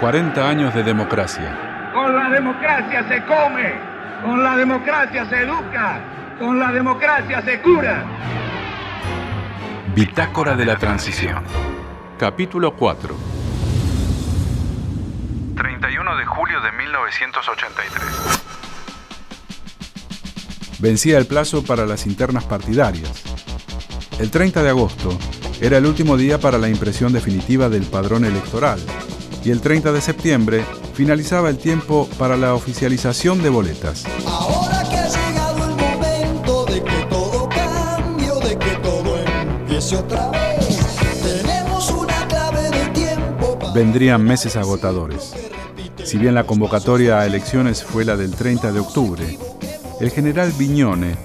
40 años de democracia. Con la democracia se come, con la democracia se educa, con la democracia se cura. Bitácora de la Transición. Capítulo 4. 31 de julio de 1983. Vencía el plazo para las internas partidarias. El 30 de agosto era el último día para la impresión definitiva del padrón electoral y el 30 de septiembre finalizaba el tiempo para la oficialización de boletas. Ahora que ha llegado el momento de que todo cambie, de que todo empiece otra vez, tenemos una clave de tiempo para Vendrían meses agotadores. Si bien la convocatoria a elecciones fue la del 30 de octubre, el general Viñone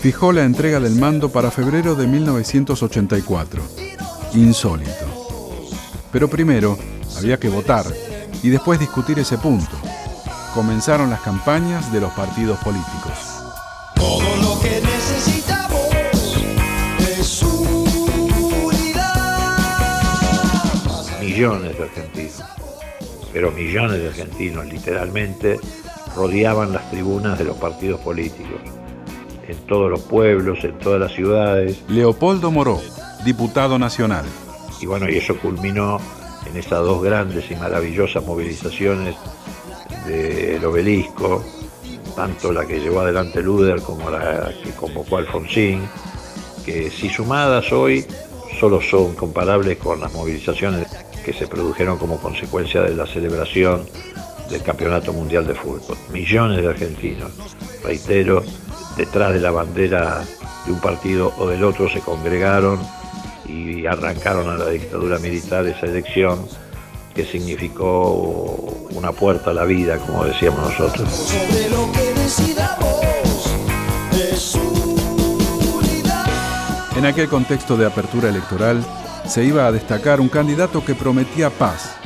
fijó la entrega del mando para febrero de 1984. Insólito. Pero primero había que votar y después discutir ese punto. Comenzaron las campañas de los partidos políticos. todo lo que necesitamos es unidad. millones de argentinos, pero millones de argentinos literalmente rodeaban las tribunas de los partidos políticos, en todos los pueblos, en todas las ciudades, Leopoldo Moró, diputado nacional. y bueno, y eso culminó en estas dos grandes y maravillosas movilizaciones del obelisco, tanto la que llevó adelante Luder como la que convocó Alfonsín, que si sumadas hoy solo son comparables con las movilizaciones que se produjeron como consecuencia de la celebración del Campeonato Mundial de Fútbol. Millones de argentinos, reitero, detrás de la bandera de un partido o del otro se congregaron y arrancaron a la dictadura militar esa elección que significó una puerta a la vida, como decíamos nosotros. Sobre lo que decidamos es unidad. En aquel contexto de apertura electoral, se iba a destacar un candidato que prometía paz,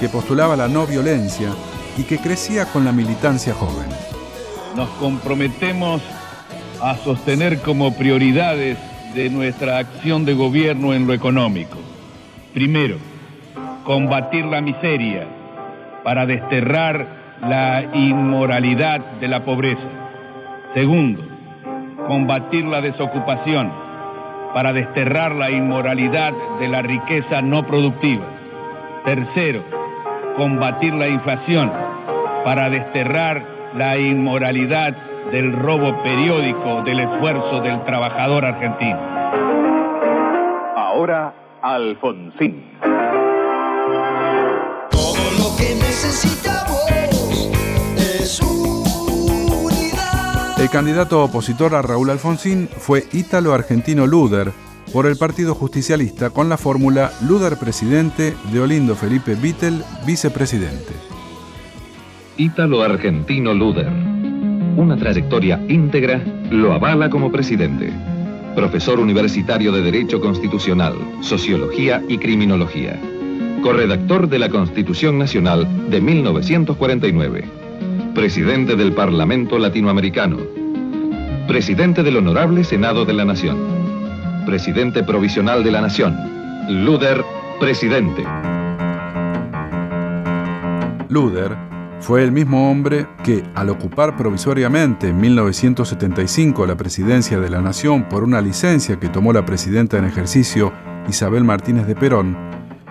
que postulaba la no violencia y que crecía con la militancia joven. nos comprometemos a sostener como prioridades de nuestra acción de gobierno en lo económico. Primero, combatir la miseria para desterrar la inmoralidad de la pobreza. Segundo, combatir la desocupación para desterrar la inmoralidad de la riqueza no productiva. Tercero, combatir la inflación para desterrar la inmoralidad del robo periódico del esfuerzo del trabajador argentino. Ahora, Alfonsín. Todo lo que necesitamos es unidad. El candidato opositor a Raúl Alfonsín fue ítalo-argentino Luder por el Partido Justicialista con la fórmula Luder presidente, de Olindo Felipe Vittel vicepresidente. Ítalo-argentino Luder. Una trayectoria íntegra lo avala como presidente. Profesor universitario de Derecho Constitucional, Sociología y Criminología. Corredactor de la Constitución Nacional de 1949. Presidente del Parlamento Latinoamericano. Presidente del Honorable Senado de la Nación. Presidente Provisional de la Nación. Luder, presidente. Luder fue el mismo hombre que, al ocupar provisoriamente en 1975 la presidencia de la Nación por una licencia que tomó la presidenta en ejercicio Isabel Martínez de Perón,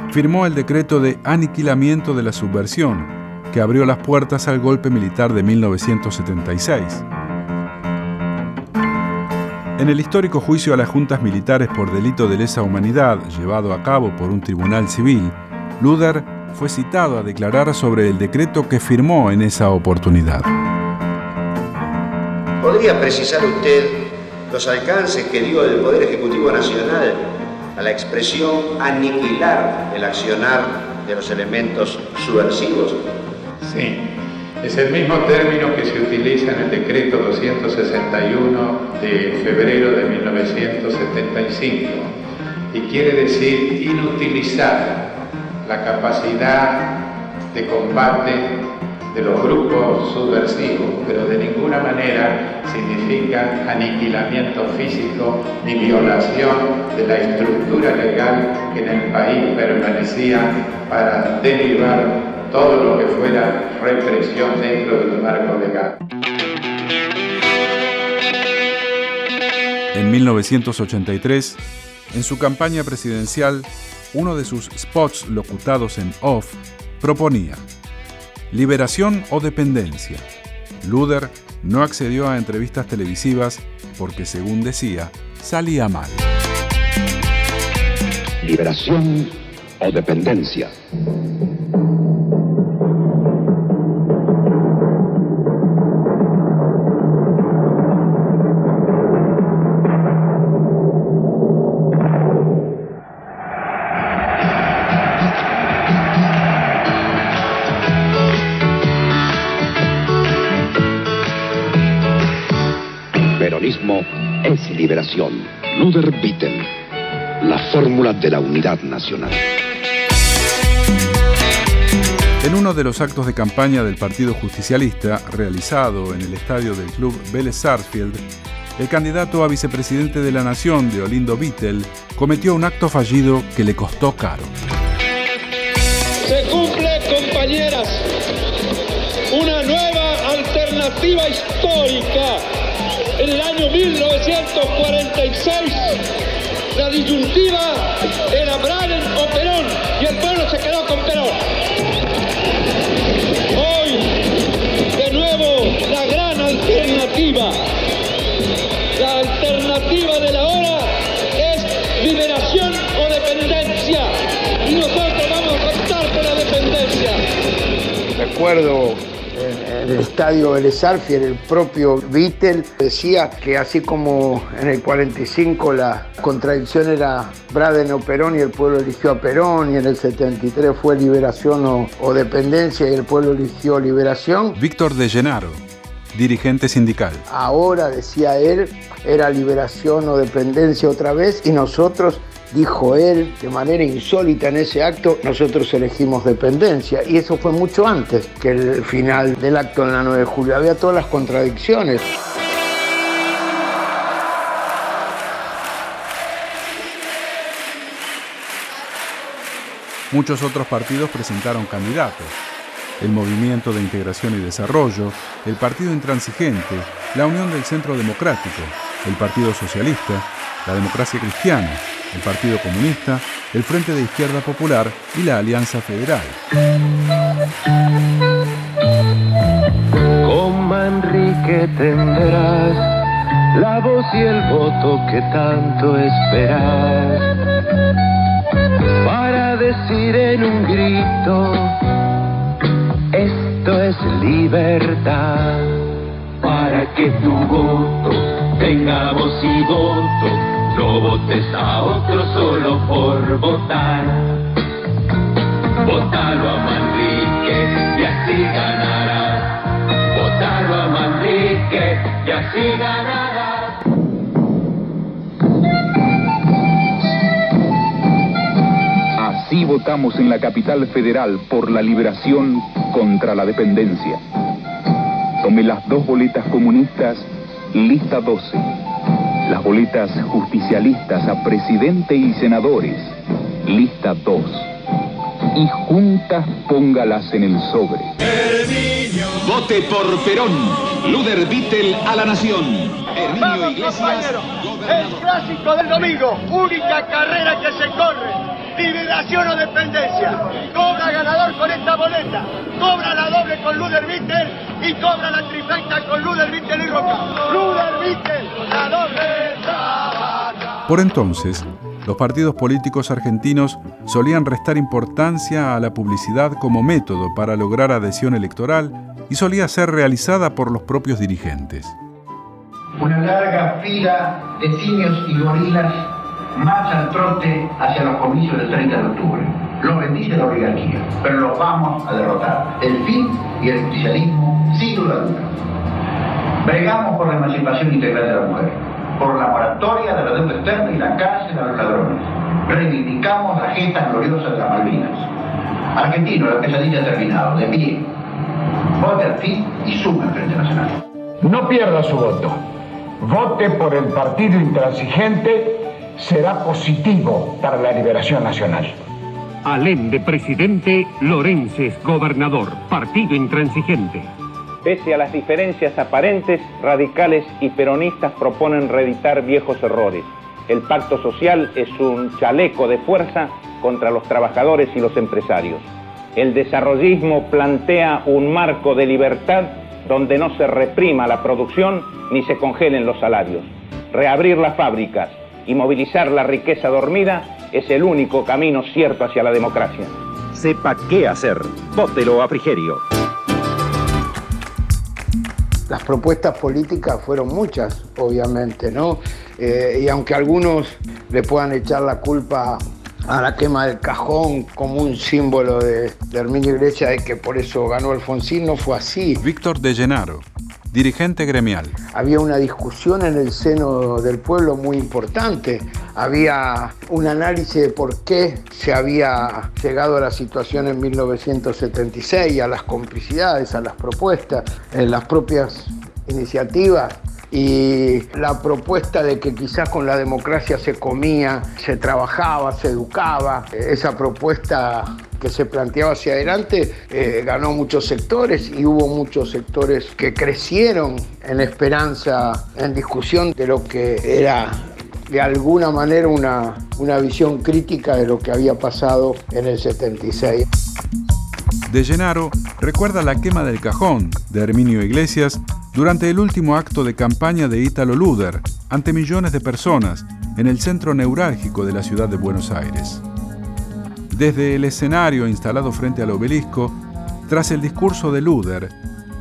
firmó el decreto de aniquilamiento de la subversión, que abrió las puertas al golpe militar de 1976. En el histórico juicio a las juntas militares por delito de lesa humanidad, llevado a cabo por un tribunal civil, Luder fue citado a declarar sobre el decreto que firmó en esa oportunidad. ¿Podría precisar usted los alcances que dio el Poder Ejecutivo Nacional a la expresión aniquilar el accionar de los elementos subversivos? Sí, es el mismo término que se utiliza en el decreto 261 de febrero de 1975 y quiere decir inutilizar la capacidad de combate de los grupos subversivos, pero de ninguna manera significa aniquilamiento físico ni violación de la estructura legal que en el país permanecía para derivar todo lo que fuera represión dentro del marco legal. En 1983, en su campaña presidencial, uno de sus spots locutados en off proponía liberación o dependencia. Luder no accedió a entrevistas televisivas porque, según decía, salía mal. Liberación o dependencia. Luder Bittel, la fórmula de la unidad nacional. En uno de los actos de campaña del Partido Justicialista, realizado en el estadio del club Vélez Sarsfield, el candidato a vicepresidente de la Nación, de Olindo Vittel, cometió un acto fallido que le costó caro. Se cumple, compañeras, una nueva alternativa histórica. En el año 1946, la disyuntiva era Braden o Perón, y el pueblo se quedó con Perón. Hoy, de nuevo, la gran alternativa. La alternativa de la hora es liberación o dependencia. Y nosotros vamos a optar por la dependencia. Recuerdo en el estadio Vélez Sarsfield, el propio Vittel decía que así como en el 45 la contradicción era Braden o Perón y el pueblo eligió a Perón y en el 73 fue liberación o, o dependencia y el pueblo eligió liberación. Víctor de Llenaro, dirigente sindical. Ahora, decía él, era liberación o dependencia otra vez y nosotros dijo él de manera insólita en ese acto, nosotros elegimos dependencia. Y eso fue mucho antes que el final del acto en la 9 de julio. Había todas las contradicciones. Muchos otros partidos presentaron candidatos. El Movimiento de Integración y Desarrollo, el Partido Intransigente, la Unión del Centro Democrático, el Partido Socialista, la Democracia Cristiana, el Partido Comunista, el Frente de Izquierda Popular y la Alianza Federal. Con Manrique tendrás la voz y el voto que tanto esperas. Para decir en un grito esto es libertad. Para que tu voto tenga voz y voto no votes a otro solo por votar. Votalo a Manrique y así ganarás. Votalo a Manrique y así ganarás. Así votamos en la capital federal por la liberación contra la dependencia. Tome las dos boletas comunistas, lista 12 las boletas justicialistas a presidente y senadores, lista 2. Y juntas póngalas en el sobre. Vote por Perón. Luder Vittel a la nación. Herminio Iglesias. El clásico del domingo. Única carrera que se corre. Liberación o dependencia. Cobra ganador con esta boleta. Cobra la doble con Luder Vittel y cobra la trifecta con Luder Vittel y Roca. Luder Vittel, la doble. Por entonces, los partidos políticos argentinos solían restar importancia a la publicidad como método para lograr adhesión electoral y solía ser realizada por los propios dirigentes. Una larga fila de simios y gorilas marcha al trote hacia los comicios del 30 de octubre. Lo bendice la oligarquía, pero los vamos a derrotar. El fin y el justicialismo, sin duda alguna. Bregamos por la emancipación integral de la mujer, por la moratoria de la deuda externa y la cárcel a los ladrones. Reivindicamos la gesta gloriosa de las Malvinas. Argentino, la pesadilla ha terminado, de pie. Vote al fin y suma el Frente Nacional. No pierda su voto. Vote por el partido intransigente será positivo para la liberación nacional. Allende presidente, Lorences gobernador, partido intransigente. Pese a las diferencias aparentes, radicales y peronistas proponen reeditar viejos errores. El pacto social es un chaleco de fuerza contra los trabajadores y los empresarios. El desarrollismo plantea un marco de libertad donde no se reprima la producción ni se congelen los salarios. Reabrir las fábricas y movilizar la riqueza dormida es el único camino cierto hacia la democracia. Sepa qué hacer. Vótelo a Frigerio. Las propuestas políticas fueron muchas, obviamente, ¿no? Eh, y aunque algunos le puedan echar la culpa a la quema del cajón como un símbolo de, de Herminio Iglesias de que por eso ganó Alfonsín, no fue así. Víctor de Llenaro, dirigente gremial. Había una discusión en el seno del pueblo muy importante. Había un análisis de por qué se había llegado a la situación en 1976, a las complicidades, a las propuestas, en las propias iniciativas y la propuesta de que quizás con la democracia se comía, se trabajaba, se educaba, esa propuesta que se planteaba hacia adelante eh, ganó muchos sectores y hubo muchos sectores que crecieron en esperanza, en discusión de lo que era de alguna manera una, una visión crítica de lo que había pasado en el 76. De Llenaro recuerda la quema del cajón de Herminio Iglesias durante el último acto de campaña de Ítalo Luder ante millones de personas en el centro neurálgico de la ciudad de Buenos Aires. Desde el escenario instalado frente al obelisco, tras el discurso de Luder,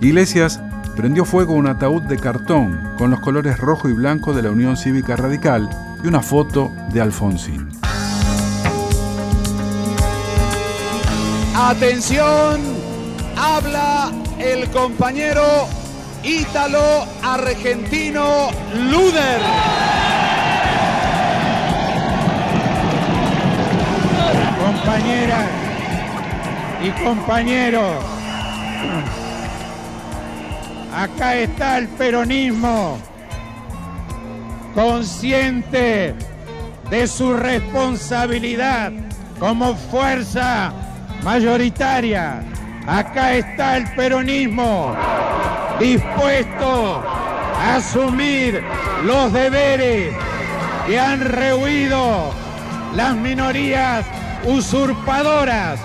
Iglesias prendió fuego un ataúd de cartón con los colores rojo y blanco de la Unión Cívica Radical y una foto de Alfonsín. Atención, habla el compañero ítalo argentino Luder. Compañeras y compañeros, acá está el peronismo, consciente de su responsabilidad como fuerza mayoritaria. Acá está el peronismo dispuesto a asumir los deberes que han rehuido las minorías usurpadoras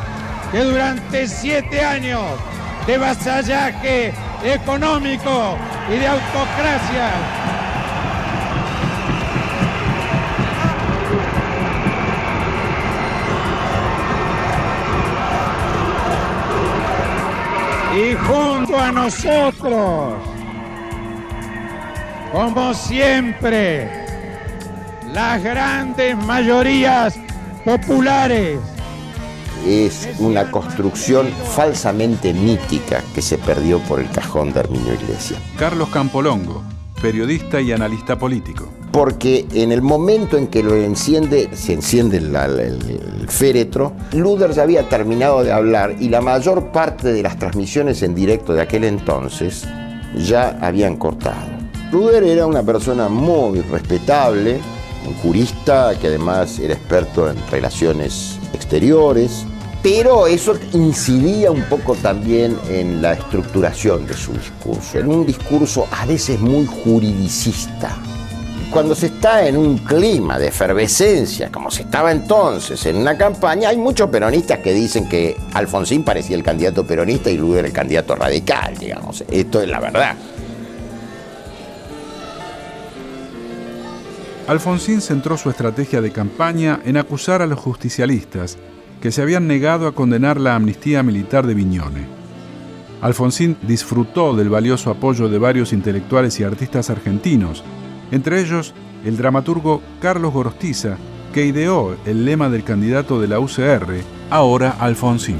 que durante siete años de vasallaje económico y de autocracia y junto a nosotros, como siempre, las grandes mayorías populares. Es una construcción falsamente mítica que se perdió por el cajón de Herminio Iglesias. Carlos Campolongo, periodista y analista político. Porque en el momento en que lo enciende, se enciende el, el, féretro, Luder ya había terminado de hablar y la mayor parte de las transmisiones en directo de aquel entonces ya habían cortado. Luder era una persona muy respetable, un jurista que además era experto en relaciones exteriores, pero eso incidía un poco también en la estructuración de su discurso, en un discurso a veces muy juridicista. Cuando se está en un clima de efervescencia, como se estaba entonces en una campaña, hay muchos peronistas que dicen que Alfonsín parecía el candidato peronista y Luder el candidato radical, digamos. Esto es la verdad. Alfonsín centró su estrategia de campaña en acusar a los justicialistas que se habían negado a condenar la amnistía militar de Viñone. Alfonsín disfrutó del valioso apoyo de varios intelectuales y artistas argentinos, entre ellos el dramaturgo Carlos Gorostiza, que ideó el lema del candidato de la UCR, ahora Alfonsín.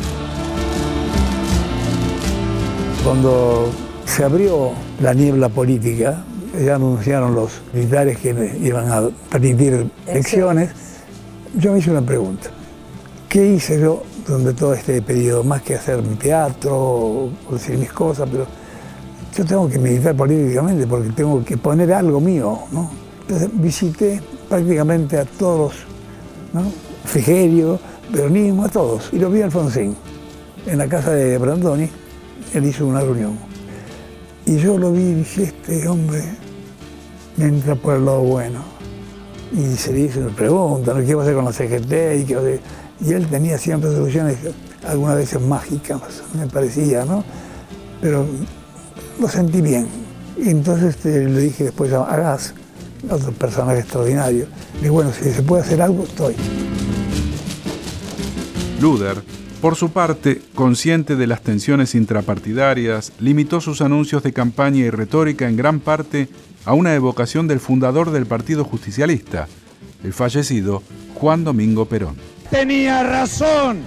Cuando se abrió la niebla política, ya anunciaron los militares que iban a permitir elecciones, yo me hice una pregunta. ¿Qué hice yo durante todo este periodo? Más que hacer mi teatro o decir mis cosas, pero yo tengo que meditar políticamente porque tengo que poner algo mío, ¿no? Entonces visité prácticamente a todos, ¿no? Frigerio, peronismo, a todos. Y lo vi a Alfonsín en la casa de Brandoni, él hizo una reunión. Y yo lo vi y dije, este hombre me entra por el lado bueno. Y se le hizo una pregunta, ¿no? ¿qué va a hacer con la CGT? Y, qué y él tenía siempre soluciones, algunas veces mágicas, me parecía, ¿no? Pero lo sentí bien. Y entonces este, le dije después a Gas, otro personaje extraordinario, le dije, bueno, si se puede hacer algo, estoy. Luder, por su parte, consciente de las tensiones intrapartidarias, limitó sus anuncios de campaña y retórica en gran parte a una evocación del fundador del Partido Justicialista, el fallecido Juan Domingo Perón. Tenía razón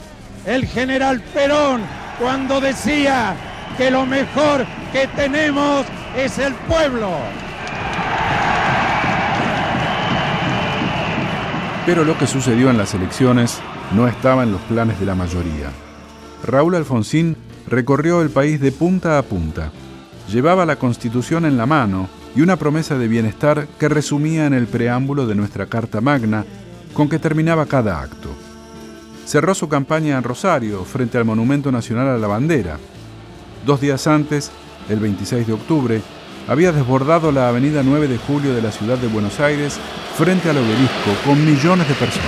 el general Perón cuando decía que lo mejor que tenemos es el pueblo. Pero lo que sucedió en las elecciones no estaba en los planes de la mayoría. Raúl Alfonsín recorrió el país de punta a punta. Llevaba la constitución en la mano y una promesa de bienestar que resumía en el preámbulo de nuestra Carta Magna, con que terminaba cada acto. Cerró su campaña en Rosario, frente al Monumento Nacional a la Bandera. Dos días antes, el 26 de octubre, había desbordado la avenida 9 de julio de la ciudad de Buenos Aires frente al obelisco con millones de personas.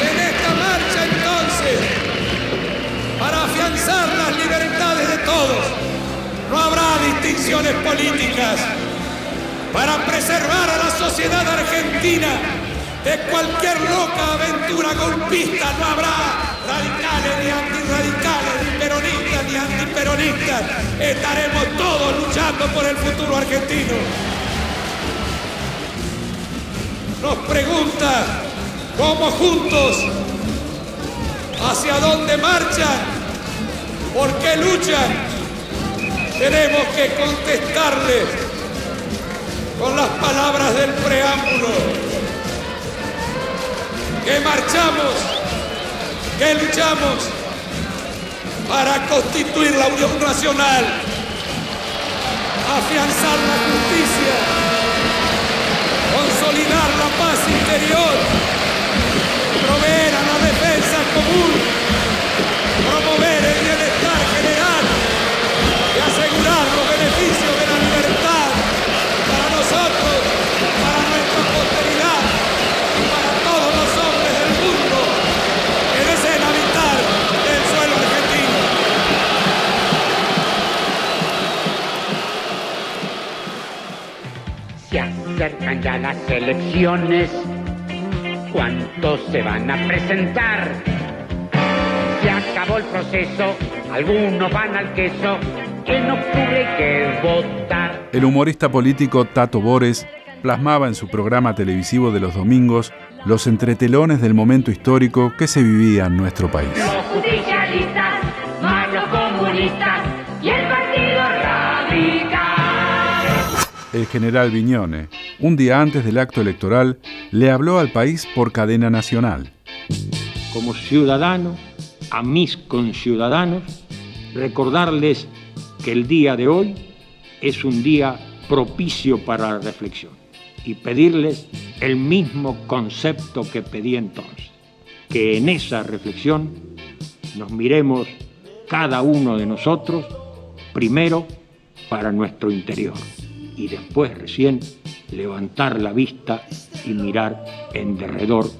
En esta marcha entonces, para afianzar las libertades de todos, no habrá distinciones políticas. Para preservar a la sociedad argentina de cualquier loca aventura golpista, no habrá radicales ni antirradicales, ni peronistas ni antiperonistas. Estaremos todos luchando por el futuro argentino. Nos pregunta cómo juntos, hacia dónde marchan, por qué luchan. Tenemos que contestarles con las palabras del preámbulo. Que marchamos, que luchamos para constituir la Unión Nacional, afianzar la justicia, consolidar la paz interior, proveer a la defensa común, acercan ya las elecciones. ¿Cuántos se van a presentar? Se acabó el proceso, algunos van al queso. En octubre que votar. El humorista político Tato Bores plasmaba en su programa televisivo de los domingos los entretelones del momento histórico que se vivía en nuestro país. El general Viñone, un día antes del acto electoral, le habló al país por cadena nacional. como ciudadano, a mis conciudadanos, recordarles que el día de hoy es un día propicio para la reflexión y pedirles el mismo concepto que pedí entonces, que en esa reflexión nos miremos cada uno de nosotros primero para nuestro interior y después recién levantar la vista y mirar en derredor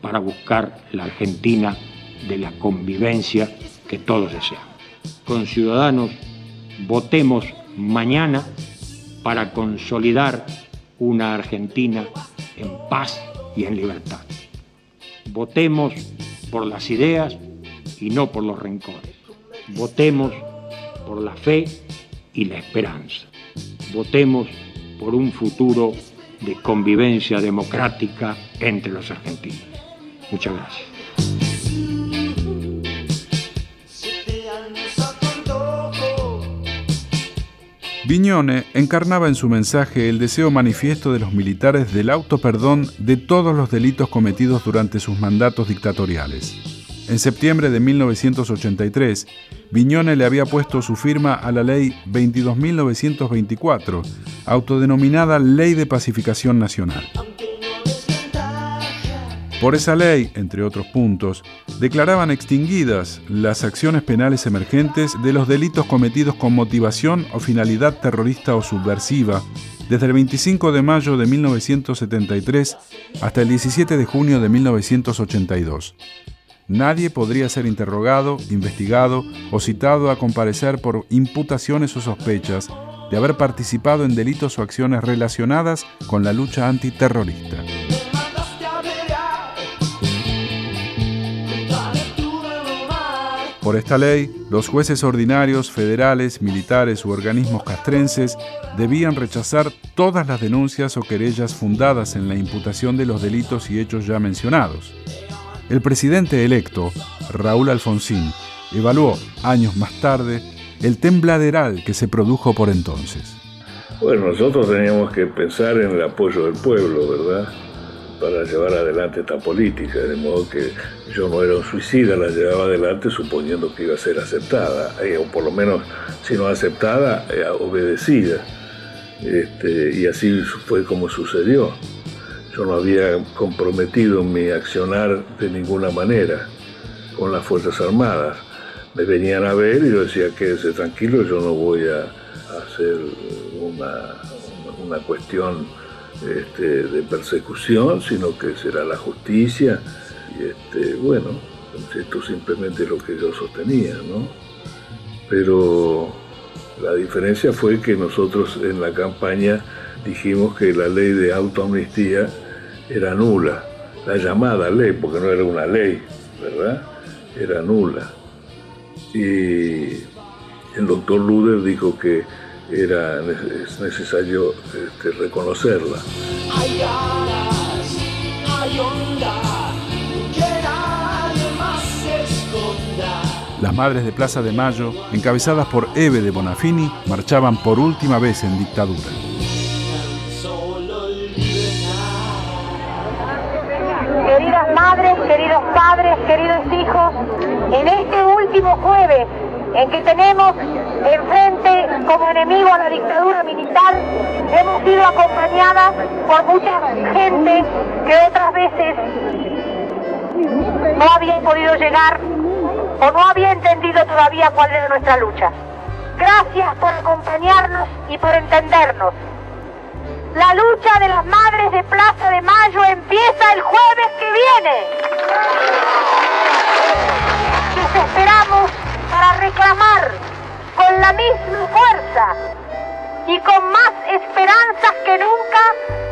para buscar la Argentina de la convivencia que todos deseamos. Con ciudadanos, votemos mañana para consolidar una Argentina en paz y en libertad. Votemos por las ideas y no por los rencores. Votemos por la fe y la esperanza. Votemos por un futuro de convivencia democrática entre los argentinos. Muchas gracias. Viñone encarnaba en su mensaje el deseo manifiesto de los militares del autoperdón de todos los delitos cometidos durante sus mandatos dictatoriales. En septiembre de 1983, Viñone le había puesto su firma a la ley 22.924, autodenominada Ley de Pacificación Nacional. Por esa ley, entre otros puntos, declaraban extinguidas las acciones penales emergentes de los delitos cometidos con motivación o finalidad terrorista o subversiva desde el 25 de mayo de 1973 hasta el 17 de junio de 1982. Nadie podría ser interrogado, investigado o citado a comparecer por imputaciones o sospechas de haber participado en delitos o acciones relacionadas con la lucha antiterrorista. Por esta ley, los jueces ordinarios, federales, militares u organismos castrenses debían rechazar todas las denuncias o querellas fundadas en la imputación de los delitos y hechos ya mencionados. El presidente electo, Raúl Alfonsín, evaluó, años más tarde, el tembladeral que se produjo por entonces. Bueno, nosotros teníamos que pensar en el apoyo del pueblo, ¿verdad? Para llevar adelante esta política, de modo que yo no era un suicida, la llevaba adelante suponiendo que iba a ser aceptada, eh, o por lo menos, si no aceptada, eh, obedecida. Este, y así fue como sucedió. Yo no había comprometido mi accionar de ninguna manera con las Fuerzas Armadas. Me venían a ver y yo decía, quédese tranquilo, yo no voy a hacer una, una cuestión este, de persecución, sino que será la justicia. Y este, bueno, esto simplemente es lo que yo sostenía, ¿no? Pero la diferencia fue que nosotros en la campaña dijimos que la ley de autoamnistía era nula, la llamada ley, porque no era una ley, ¿verdad? Era nula. Y el doctor Luder dijo que era es necesario este, reconocerla. Las madres de Plaza de Mayo, encabezadas por Eve de Bonafini, marchaban por última vez en dictadura. En este último jueves en que tenemos enfrente como enemigo a la dictadura militar, hemos sido acompañadas por mucha gente que otras veces no había podido llegar o no había entendido todavía cuál era nuestra lucha. Gracias por acompañarnos y por entendernos. La lucha de las madres de Plaza de Mayo empieza el jueves que viene. Esperamos para reclamar con la misma fuerza y con más esperanzas que nunca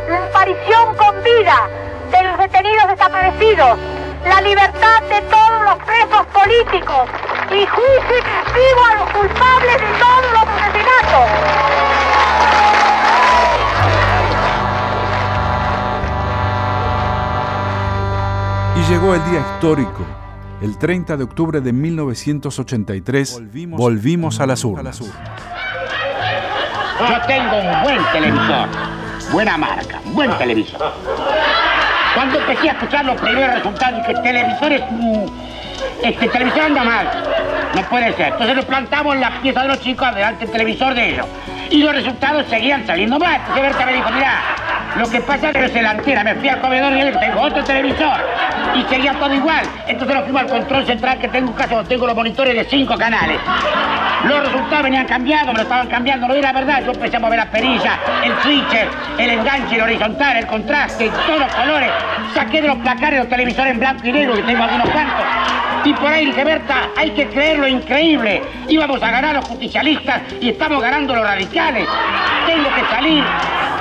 la aparición con vida de los detenidos desaparecidos, la libertad de todos los presos políticos y juicio castigo a los culpables de todos los asesinatos. Y llegó el día histórico. El 30 de octubre de 1983 volvimos, a las urnas. Yo tengo un buen televisor, buena marca, buen televisor. Cuando empecé a escuchar los primeros resultados, dije, televisor es un- Este televisor anda mal. No puede ser. Entonces nos plantamos la pieza de los chicos adelante del televisor de ellos. Y los resultados seguían saliendo mal. Entonces Berta me dijo, mira, lo que pasa es que se la entera. Me fui al comedor y dije, tengo otro televisor. Y seguía todo igual. Entonces nos fuimos al control central que tengo en casa donde tengo los monitores de cinco canales. Los resultados venían cambiados, me lo estaban cambiando, no era verdad. Yo empecé a mover las perillas, el switcher, el enganche, el horizontal, el contraste, todos los colores. Saqué de los placares los televisores en blanco y negro, que tengo algunos cuantos. Y por ahí dije, Berta, hay que creer lo increíble. Íbamos a ganar los justicialistas y estamos ganando los radicales. Tengo que salir.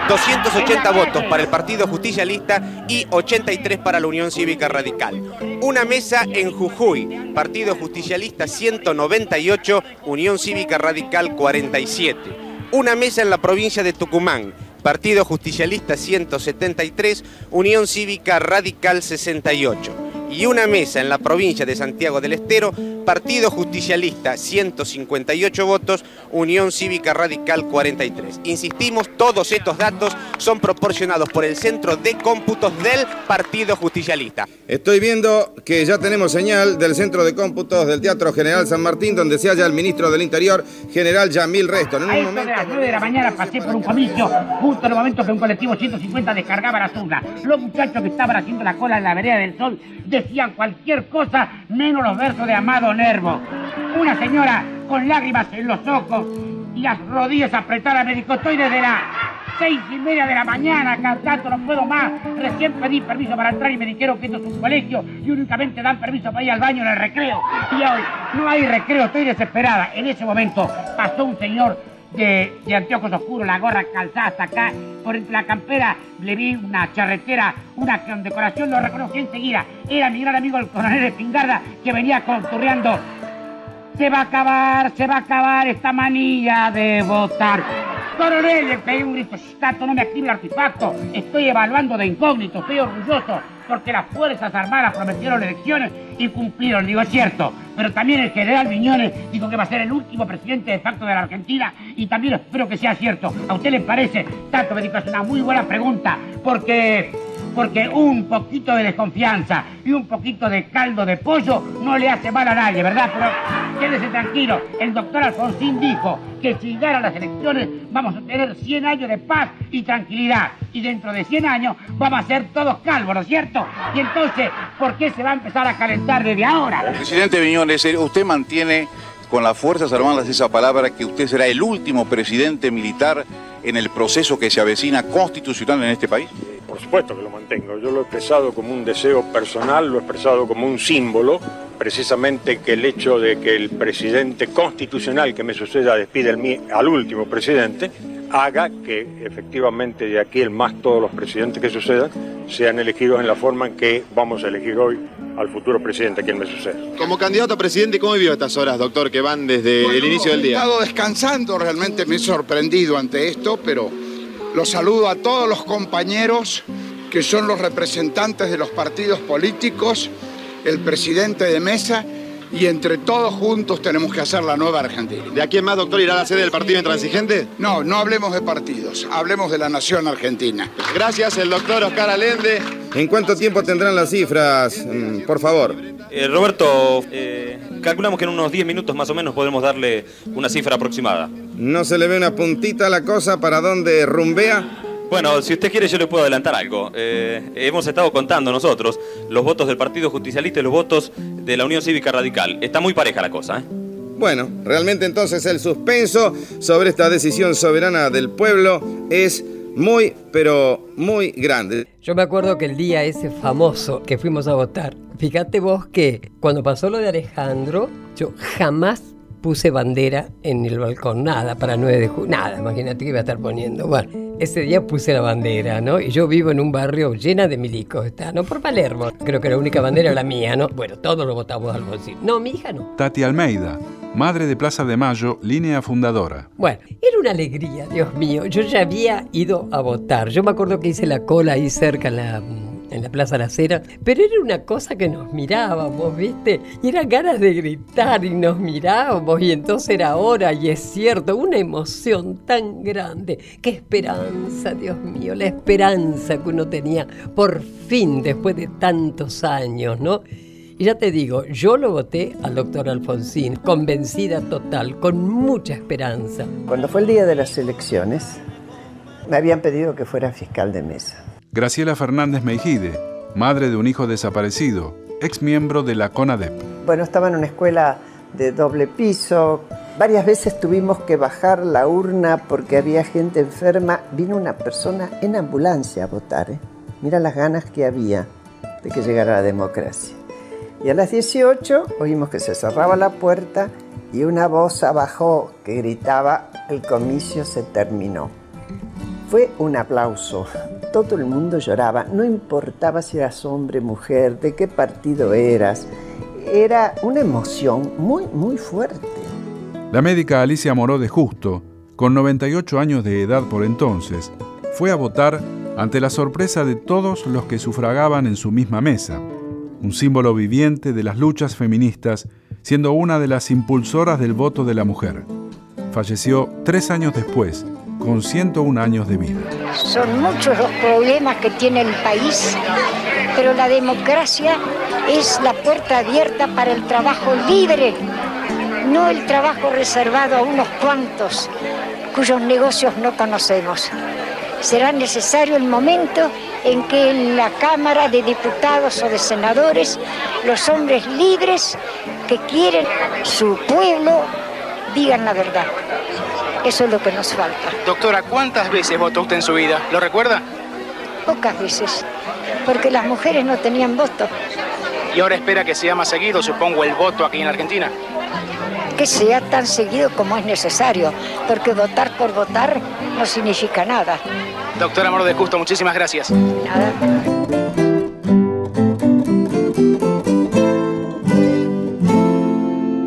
280 votos para el Partido Justicialista y 83 para la Unión Cívica Radical. Una mesa en Jujuy, Partido Justicialista 198, Unión Cívica Radical 47. Una mesa en la provincia de Tucumán, Partido Justicialista 173, Unión Cívica Radical 68. Y una mesa en la provincia de Santiago del Estero, Partido Justicialista 158 votos, Unión Cívica Radical 43. Insistimos, todos estos datos son proporcionados por el Centro de Cómputos del Partido Justicialista. Estoy viendo que ya tenemos señal del Centro de Cómputos del Teatro General San Martín, donde se halla el ministro del Interior, general Yamil Reston. En A un eso momento... de las 9 de la mañana pasé por un comicio justo en el momento que un colectivo 150 descargaba la urnas. Los muchachos que estaban haciendo la cola en la vereda del sol decían cualquier cosa menos los versos de Amado Nervo. Una señora con lágrimas en los ojos y las rodillas apretadas me dijo, estoy desde las seis y media de la mañana, acá tanto no puedo más. Recién pedí permiso para entrar y me dijeron que esto es un colegio y únicamente dan permiso para ir al baño en el recreo. Y hoy no hay recreo, estoy desesperada. En ese momento pasó un señor de, de anteojos oscuros, la gorra calzada hasta acá, por la campera le vi una charretera, una condecoración, lo reconocí enseguida. Era mi gran amigo el coronel Espingarda que venía conturreando. Se va a acabar, se va a acabar esta manía de votar. Coronel, le pegué un grito, "Shh, Tato, no me active el artefacto. Estoy evaluando de incógnito, estoy orgulloso, porque las Fuerzas Armadas prometieron elecciones y cumplieron, digo, es cierto. Pero también el general Viñones dijo que va a ser el último presidente de facto de la Argentina y también espero que sea cierto. ¿A usted le parece? Tato, me dijo, es una muy buena pregunta, porque porque un poquito de desconfianza y un poquito de caldo de pollo no le hace mal a nadie, ¿verdad? Pero quédese tranquilo, el doctor Alfonsín dijo que si ganan las elecciones vamos a tener 100 años de paz y tranquilidad. Y dentro de 100 años vamos a ser todos calvos, ¿no es cierto? Y entonces, ¿por qué se va a empezar a calentar desde ahora? Presidente Viñones, usted mantiene con las Fuerzas Armadas esa palabra que usted será el último presidente militar en el proceso que se avecina constitucional en este país. Por supuesto que lo mantengo. Yo lo he expresado como un deseo personal, lo he expresado como un símbolo, precisamente que el hecho de que el presidente constitucional que me suceda despide el al último presidente, haga que efectivamente de aquí en más todos los presidentes que sucedan sean elegidos en la forma en que vamos a elegir hoy al futuro presidente quien me suceda. Como candidato a presidente, ¿cómo vivió estas horas, doctor, que van desde el inicio del He día? estado descansando, realmente me he sorprendido ante esto, pero los saludo a todos los compañeros que son los representantes de los partidos políticos, el presidente de mesa, y entre todos juntos tenemos que hacer la nueva Argentina. ¿De aquí en más, doctor, irá a la sede del partido intransigente? No, no hablemos de partidos, hablemos de la nación argentina. Gracias, el doctor Oscar Alende. ¿En cuánto tiempo tendrán las cifras? Mm, Por favor. Eh, Roberto, eh, calculamos que en unos 10 minutos más o menos podremos darle una cifra aproximada. ¿No se le ve una puntita a la cosa para dónde rumbea? Bueno, si usted quiere yo le puedo adelantar algo. Eh, hemos estado contando nosotros los votos del Partido Justicialista y los votos de la Unión Cívica Radical. Está muy pareja la cosa, ¿eh? Bueno, realmente entonces el suspenso sobre esta decisión soberana del pueblo es muy, pero muy grande. Yo me acuerdo que el día ese famoso que fuimos a votar, fíjate vos que cuando pasó lo de Alejandro, yo jamás puse bandera en el balcón, nada, para 9 de julio, nada, imagínate que iba a estar poniendo. Bueno, ese día puse la bandera, ¿no? Y yo vivo en un barrio llena de milicos, está, ¿no? Por Palermo, creo que la única bandera era la mía, ¿no? Bueno, todos lo votamos al Alfonsín. No, mi hija no. Tati Almeida, madre de Plaza de Mayo, línea fundadora. Bueno, era una alegría, Dios mío. Yo ya había ido a votar. Yo me acuerdo que hice la cola ahí cerca en la, en la Plaza La Cera, pero era una cosa que nos mirábamos, ¿viste? Y eran ganas de gritar y nos mirábamos y entonces era hora y es cierto, una emoción tan grande. Qué esperanza, Dios mío, la esperanza que uno tenía por fin después de tantos años, ¿no? Y ya te digo, yo lo voté al doctor Alfonsín, convencida total, con mucha esperanza. Cuando fue el día de las elecciones, me habían pedido que fuera fiscal de mesa. Graciela Fernández Meijide, madre de un hijo desaparecido, ex miembro de la CONADEP. Bueno, estaba en una escuela de doble piso. Varias veces tuvimos que bajar la urna porque había gente enferma. Vino una persona en ambulancia a votar. ¿eh? Mira las ganas que había de que llegara la democracia. Y a las 18 oímos que se cerraba la puerta y una voz abajo que gritaba, el comicio se terminó. Fue un aplauso. Todo el mundo lloraba, no importaba si eras hombre, mujer, de qué partido eras. Era una emoción muy, muy fuerte. La médica Alicia Moró de Justo, con 98 años de edad por entonces, fue a votar ante la sorpresa de todos los que sufragaban en su misma mesa. Un símbolo viviente de las luchas feministas, siendo una de las impulsoras del voto de la mujer. Falleció tres años después, con 101 años de vida. Son muchos los problemas que tiene el país, pero la democracia es la puerta abierta para el trabajo libre, no el trabajo reservado a unos cuantos cuyos negocios no conocemos. Será necesario el momento en que en la Cámara de Diputados o de Senadores los hombres libres que quieren su pueblo digan la verdad. Eso es lo que nos falta. Doctora, ¿cuántas veces votó usted en su vida? ¿Lo recuerda? Pocas veces, porque las mujeres no tenían voto. Y ahora espera que sea más seguido, supongo, el voto aquí en Argentina. Que sea tan seguido como es necesario, porque votar por votar no significa nada. Doctora Amor de Justo, muchísimas gracias. Nada.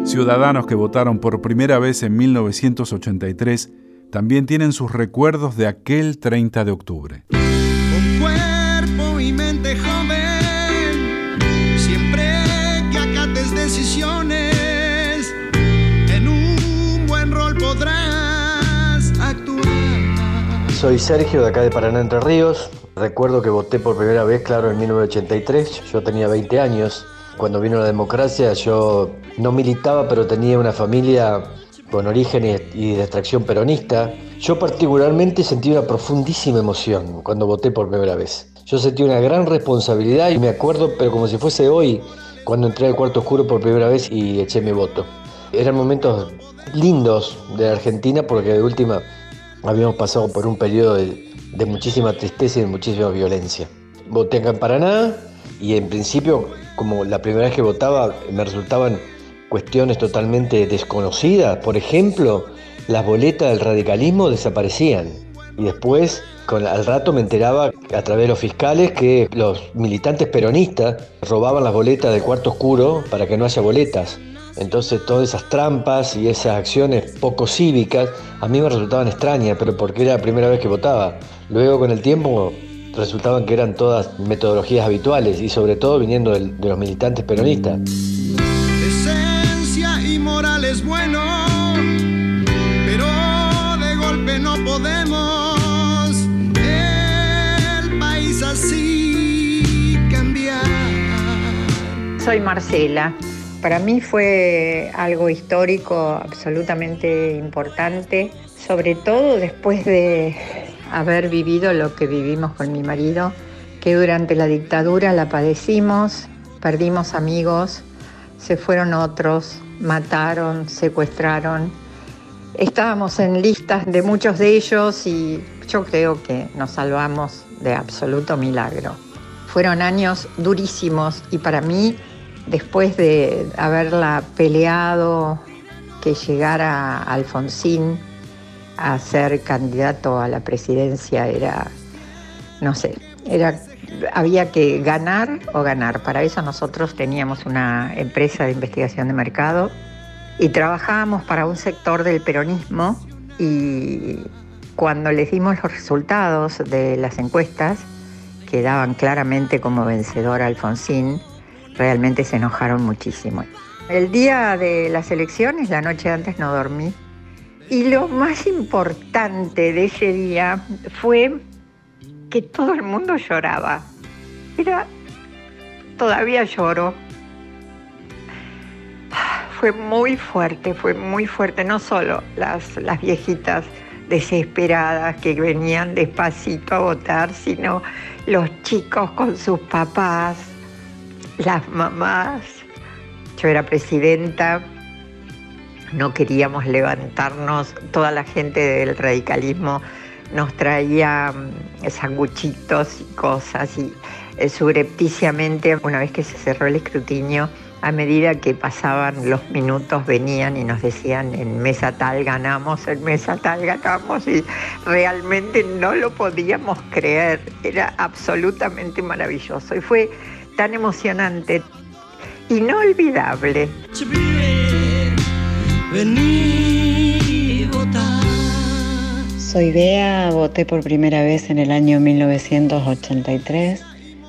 Ciudadanos que votaron por primera vez en 1983 también tienen sus recuerdos de aquel 30 de octubre. Con cuerpo y mente joven, siempre que acates decisiones, Soy Sergio de acá de Paraná Entre Ríos. Recuerdo que voté por primera vez, claro, en 1983. Yo tenía 20 años. Cuando vino la democracia yo no militaba, pero tenía una familia con origen y de extracción peronista. Yo particularmente sentí una profundísima emoción cuando voté por primera vez. Yo sentí una gran responsabilidad y me acuerdo, pero como si fuese hoy, cuando entré al cuarto oscuro por primera vez y eché mi voto. Eran momentos lindos de Argentina porque de última habíamos pasado por un periodo de, muchísima tristeza y de muchísima violencia. Voté acá en Paraná y en principio, como la primera vez que votaba, me resultaban cuestiones totalmente desconocidas. Por ejemplo, las boletas del radicalismo desaparecían. Y después, al rato me enteraba a través de los fiscales que los militantes peronistas robaban las boletas del cuarto oscuro para que no haya boletas. Entonces todas esas trampas y esas acciones poco cívicas a mí me resultaban extrañas, pero porque era la primera vez que votaba. Luego con el tiempo resultaban que eran todas metodologías habituales y sobre todo viniendo del- de los militantes peronistas. Esencia y moral es bueno, pero de golpe no podemos el país así cambiar. Soy Marcela. Para mí fue algo histórico absolutamente importante, sobre todo después de haber vivido lo que vivimos con mi marido, que durante la dictadura la padecimos, perdimos amigos, se fueron otros, mataron, secuestraron. Estábamos en listas de muchos de ellos y yo creo que nos salvamos de absoluto milagro. Fueron años durísimos y para mí, después de haberla peleado, que llegara Alfonsín a ser candidato a la presidencia era, no sé, era, había que ganar o ganar. Para eso nosotros teníamos una empresa de investigación de mercado y trabajábamos para un sector del peronismo y cuando les dimos los resultados de las encuestas, que daban claramente como vencedor a Alfonsín, realmente se enojaron muchísimo. El día de las elecciones, la noche antes no dormí, y lo más importante de ese día fue que todo el mundo lloraba. Era, todavía lloro. Fue muy fuerte, fue muy fuerte, no solo las, viejitas desesperadas que venían despacito a votar, sino los chicos con sus papás, las mamás. Yo era presidenta, no queríamos levantarnos, toda la gente del radicalismo nos traía mm, sanguchitos y cosas. Y eh, subrepticiamente, una vez que se cerró el escrutinio, a medida que pasaban los minutos venían y nos decían en mesa tal ganamos, en mesa tal ganamos y realmente no lo podíamos creer, era absolutamente maravilloso. Y fue tan emocionante, inolvidable. Soy Bea, voté por primera vez en el año 1983,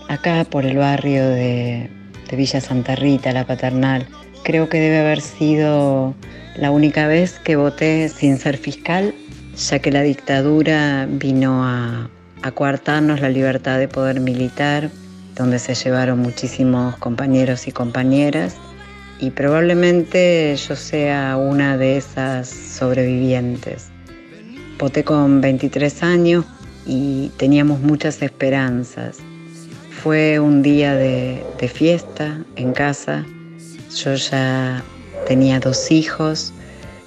acá por el barrio de de Villa Santa Rita, la paternal. Creo que debe haber sido la única vez que voté sin ser fiscal, ya que la dictadura vino a, a coartarnos la libertad de poder militar, donde se llevaron muchísimos compañeros y compañeras, y probablemente yo sea una de esas sobrevivientes. Voté con 23 años y teníamos muchas esperanzas. Fue un día de, de fiesta en casa. Yo ya tenía dos hijos.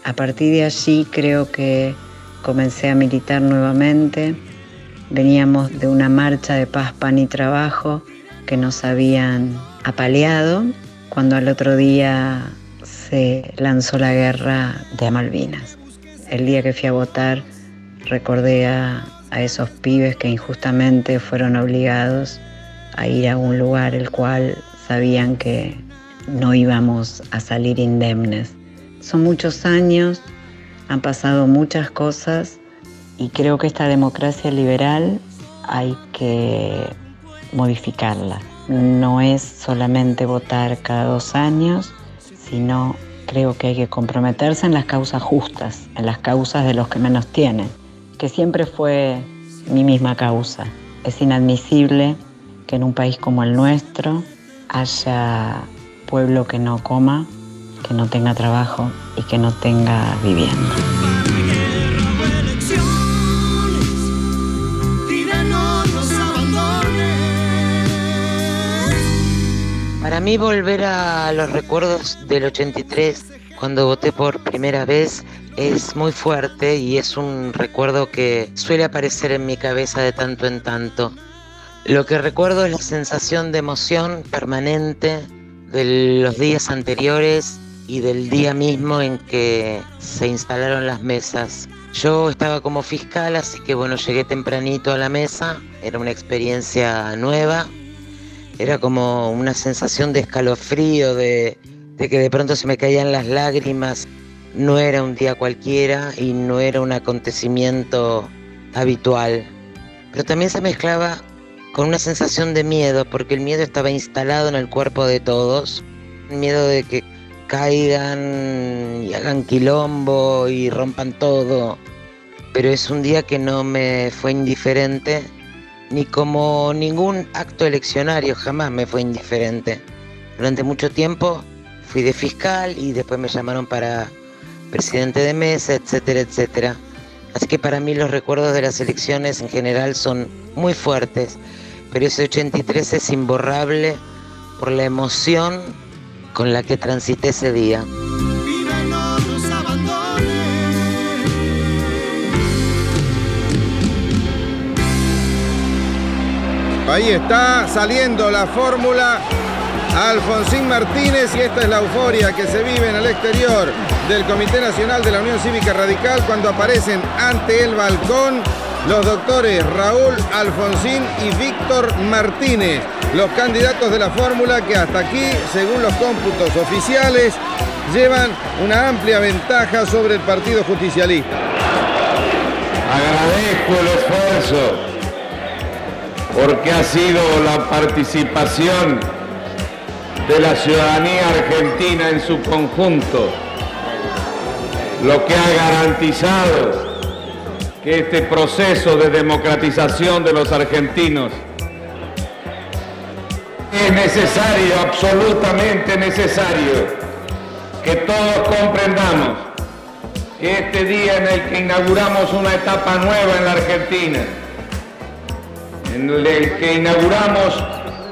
A partir de allí creo que comencé a militar nuevamente. Veníamos de una marcha de paz, pan y trabajo que nos habían apaleado cuando al otro día se lanzó la guerra de Malvinas. El día que fui a votar recordé a, a esos pibes que injustamente fueron obligados a ir a un lugar el cual sabían que no íbamos a salir indemnes. Son muchos años, han pasado muchas cosas y creo que esta democracia liberal hay que modificarla. No es solamente votar cada dos años, sino creo que hay que comprometerse en las causas justas, en las causas de los que menos tienen, que siempre fue mi misma causa. Es inadmisible que en un país como el nuestro haya pueblo que no coma, que no tenga trabajo y que no tenga vivienda. Para mí volver a los recuerdos del 83, cuando voté por primera vez, es muy fuerte y es un recuerdo que suele aparecer en mi cabeza de tanto en tanto. Lo que recuerdo es la sensación de emoción permanente de los días anteriores y del día mismo en que se instalaron las mesas. Yo estaba como fiscal, así que bueno, llegué tempranito a la mesa, era una experiencia nueva, era como una sensación de escalofrío, de, que de pronto se me caían las lágrimas. No era un día cualquiera y no era un acontecimiento habitual, pero también se mezclaba con una sensación de miedo, porque el miedo estaba instalado en el cuerpo de todos, el miedo de que caigan y hagan quilombo y rompan todo, pero es un día que no me fue indiferente, ni como ningún acto eleccionario jamás me fue indiferente. Durante mucho tiempo fui de fiscal y después me llamaron para presidente de mesa, etcétera, etcétera. Así que para mí los recuerdos de las elecciones en general son muy fuertes, pero ese 83 es imborrable por la emoción con la que transité ese día. Ahí está saliendo la fórmula Alfonsín Martínez y esta es la euforia que se vive en el exterior del Comité Nacional de la Unión Cívica Radical cuando aparecen ante el balcón los doctores Raúl Alfonsín y Víctor Martínez, los candidatos de la fórmula que hasta aquí, según los cómputos oficiales, llevan una amplia ventaja sobre el Partido Justicialista. Agradezco el esfuerzo porque ha sido la participación de la ciudadanía argentina en su conjunto lo que ha garantizado que este proceso de democratización de los argentinos es necesario, absolutamente necesario, que todos comprendamos que este día en el que inauguramos una etapa nueva en la Argentina, en el que inauguramos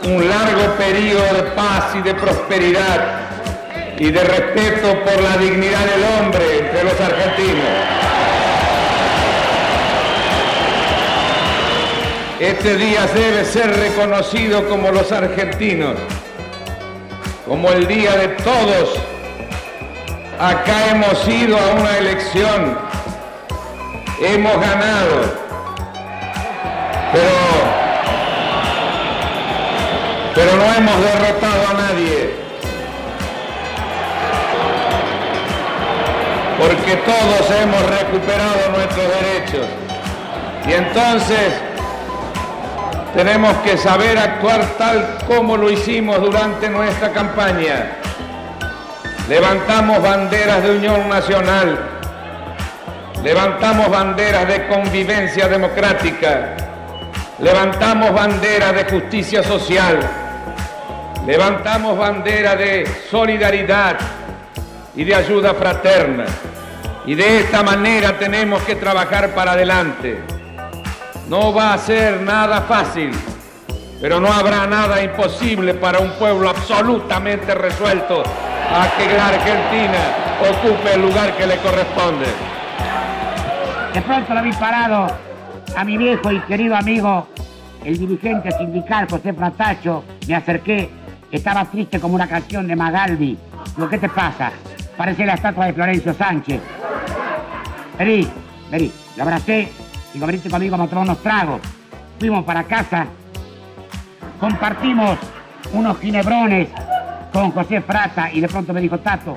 un largo periodo de paz y de prosperidad y de respeto por la dignidad del hombre entre los argentinos. Este día debe ser reconocido como los argentinos, como el día de todos. Acá hemos ido a una elección, hemos ganado, pero, pero no hemos derrotado a nadie. Porque todos hemos recuperado nuestros derechos. Y entonces tenemos que saber actuar tal como lo hicimos durante nuestra campaña. Levantamos banderas de unión nacional, levantamos banderas de convivencia democrática, levantamos banderas de justicia social, levantamos banderas de solidaridad y de ayuda fraterna. Y de esta manera tenemos que trabajar para adelante. No va a ser nada fácil, pero no habrá nada imposible para un pueblo absolutamente resuelto a que la Argentina ocupe el lugar que le corresponde. De pronto lo vi parado a mi viejo y querido amigo, el dirigente sindical José Fratacho. Me acerqué, estaba triste como una canción de Magaldi. Digo, ¿qué te pasa? Parece la estatua de Florencio Sánchez. Vení, vení. Lo abracé, digo, veniste conmigo, a tomar unos tragos. Fuimos para casa, compartimos unos ginebrones con José Frata y de pronto me dijo, Tato,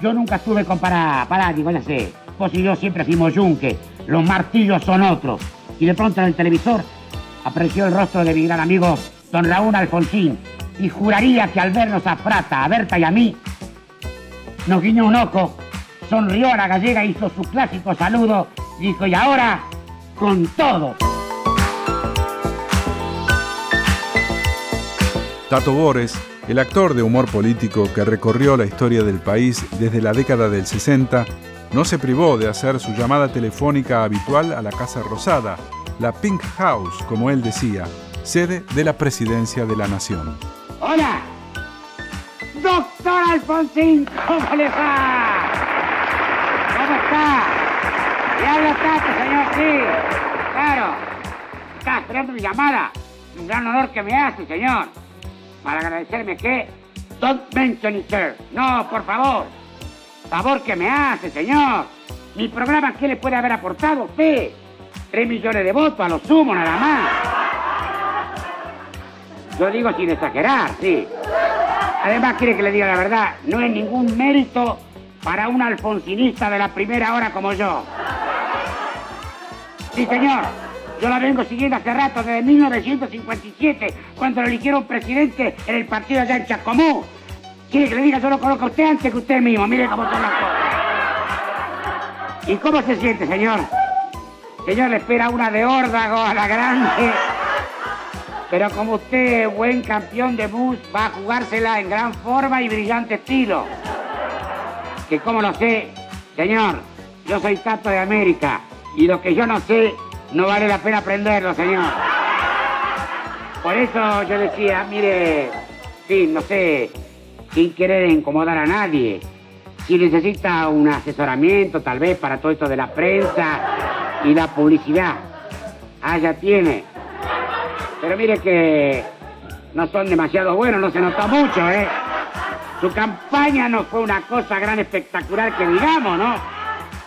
yo nunca estuve con para, para, digo, ya sé, vos y yo siempre fuimos yunque, los martillos son otros. Y de pronto en el televisor apareció el rostro de mi gran amigo don Raúl Alfonsín y juraría que al vernos a Frata, a Berta y a mí, nos guiñó un ojo, sonrió a la gallega, hizo su clásico saludo, dijo, y ahora, con todo. Tato Bores, el actor de humor político que recorrió la historia del país desde la década del 60, no se privó de hacer su llamada telefónica habitual a la Casa Rosada, la Pink House, como él decía, sede de la presidencia de la nación. Hola, doctor Alfonsín, ¿cómo le va? ¿Cómo está? Le habla Tato, señor, sí, claro. Está esperando mi llamada. Un gran honor que me hace, señor. Para agradecerme que... Don't mention it, sir. No, por favor. Favor que me hace, señor. Mi programa, ¿qué le puede haber aportado a usted? Tres millones de votos, a lo sumo, nada más. Yo digo sin exagerar, sí. Además, quiere que le diga la verdad, no es ningún mérito para un alfonsinista de la primera hora como yo. Sí, señor. Yo la vengo siguiendo hace rato, desde 1957, cuando lo eligieron presidente en el partido allá en Chacomú. Quiere que le diga, yo lo conozco a usted antes que usted mismo. Mire cómo son las cosas. ¿Y cómo se siente, señor? Señor, le espera una de órdago a la grande. Pero como usted, buen campeón de bus, va a jugársela en gran forma y brillante estilo. Que como no sé, señor, yo soy Tato de América. Y lo que yo no sé, no vale la pena aprenderlo, señor. Por eso yo decía, mire, sí, no sé, sin querer incomodar a nadie. Si necesita un asesoramiento, tal vez, para todo esto de la prensa y la publicidad. Ah, ya tiene. Pero mire que no son demasiado buenos, no se notó mucho, ¿eh? Su campaña no fue una cosa gran espectacular que digamos, ¿no?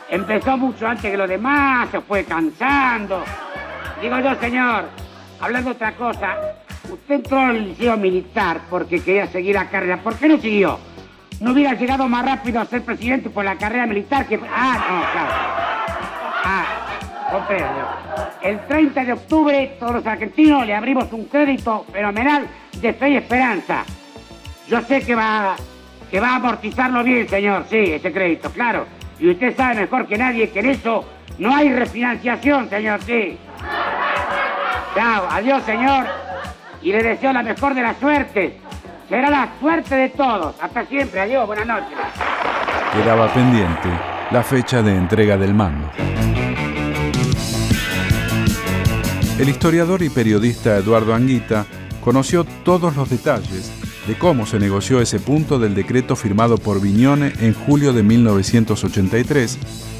Empezó mucho antes que los demás, se fue cansando. Digo yo, señor, hablando otra cosa, usted entró al liceo militar porque quería seguir la carrera. ¿Por qué no siguió? ¿No hubiera llegado más rápido a ser presidente por la carrera militar que... Ah, no, claro. El 30 de octubre todos los argentinos le abrimos un crédito fenomenal de fe y esperanza. Yo sé que va, que va a amortizarlo bien, señor, sí, ese crédito, claro. Y usted sabe mejor que nadie que en eso no hay refinanciación, señor, sí. Chao, adiós, señor. Y le deseo la mejor de las suertes. Será la suerte de todos. Hasta siempre, adiós, buenas noches. Quedaba pendiente la fecha de entrega del mando. El historiador y periodista Eduardo Anguita conoció todos los detalles de cómo se negoció ese punto del decreto firmado por Viñone en julio de 1983,